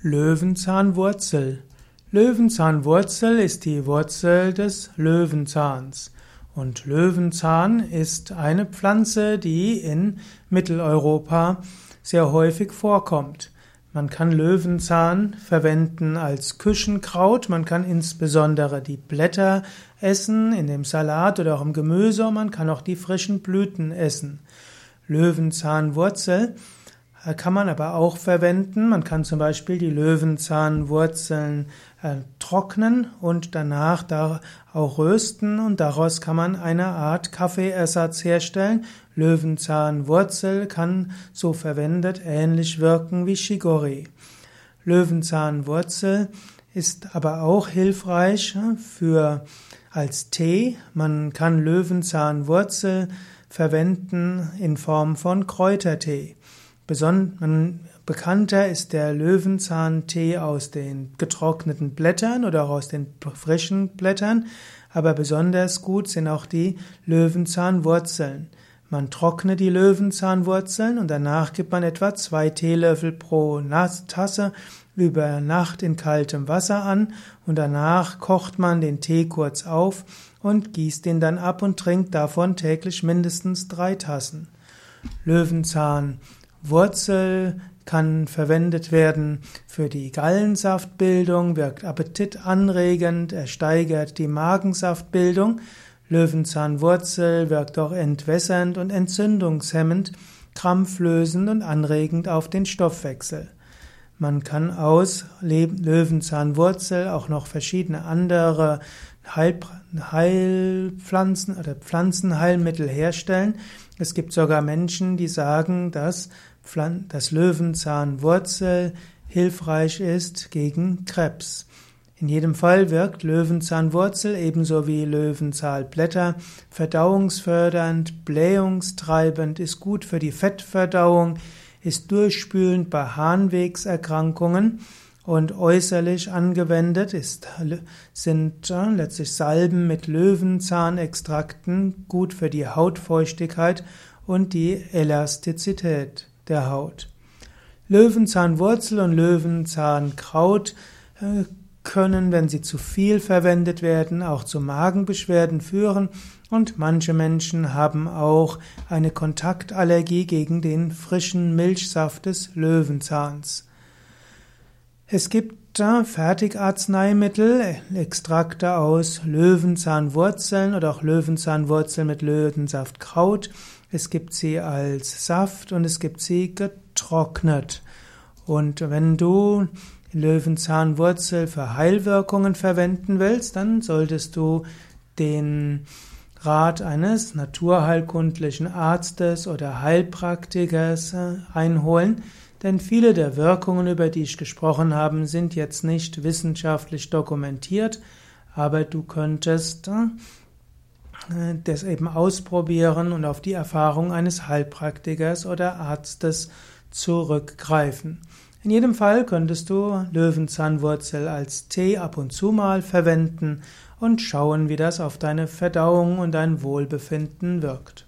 Löwenzahnwurzel. Löwenzahnwurzel ist die Wurzel des Löwenzahns. Und Löwenzahn ist eine Pflanze, die in Mitteleuropa sehr häufig vorkommt. Man kann Löwenzahn verwenden als Küchenkraut, man kann insbesondere die Blätter essen, in dem Salat oder auch im Gemüse, und man kann auch die frischen Blüten essen. Löwenzahnwurzel kann man aber auch verwenden. Man kann zum Beispiel die Löwenzahnwurzeln äh, trocknen und danach da auch rösten und daraus kann man eine Art Kaffeeersatz herstellen. Löwenzahnwurzel kann so verwendet ähnlich wirken wie Shigori. Löwenzahnwurzel ist aber auch hilfreich äh, für als Tee. Man kann Löwenzahnwurzel verwenden in Form von Kräutertee. Beson bekannter ist der Löwenzahntee aus den getrockneten Blättern oder auch aus den frischen Blättern, aber besonders gut sind auch die Löwenzahnwurzeln. Man trocknet die Löwenzahnwurzeln und danach gibt man etwa zwei Teelöffel pro Tasse über Nacht in kaltem Wasser an und danach kocht man den Tee kurz auf und gießt ihn dann ab und trinkt davon täglich mindestens drei Tassen. Löwenzahn Wurzel kann verwendet werden für die Gallensaftbildung, wirkt appetitanregend, er steigert die Magensaftbildung. Löwenzahnwurzel wirkt auch entwässernd und entzündungshemmend, krampflösend und anregend auf den Stoffwechsel. Man kann aus Löwenzahnwurzel auch noch verschiedene andere Heilpflanzen oder Pflanzenheilmittel herstellen. Es gibt sogar Menschen, die sagen, dass das Löwenzahnwurzel hilfreich ist gegen Krebs. In jedem Fall wirkt Löwenzahnwurzel ebenso wie Löwenzahnblätter verdauungsfördernd, blähungstreibend, ist gut für die Fettverdauung, ist durchspülend bei Harnwegserkrankungen und äußerlich angewendet ist, sind äh, letztlich Salben mit Löwenzahnextrakten gut für die Hautfeuchtigkeit und die Elastizität der Haut. Löwenzahnwurzel und Löwenzahnkraut äh, können, wenn sie zu viel verwendet werden, auch zu Magenbeschwerden führen und manche Menschen haben auch eine Kontaktallergie gegen den frischen Milchsaft des Löwenzahns. Es gibt Fertigarzneimittel, Extrakte aus Löwenzahnwurzeln oder auch Löwenzahnwurzeln mit Löwensaftkraut. Es gibt sie als Saft und es gibt sie getrocknet. Und wenn du Löwenzahnwurzel für Heilwirkungen verwenden willst, dann solltest du den Rat eines naturheilkundlichen Arztes oder Heilpraktikers äh, einholen, denn viele der Wirkungen, über die ich gesprochen habe, sind jetzt nicht wissenschaftlich dokumentiert, aber du könntest äh, das eben ausprobieren und auf die Erfahrung eines Heilpraktikers oder Arztes zurückgreifen. In jedem Fall könntest du Löwenzahnwurzel als Tee ab und zu mal verwenden und schauen, wie das auf deine Verdauung und dein Wohlbefinden wirkt.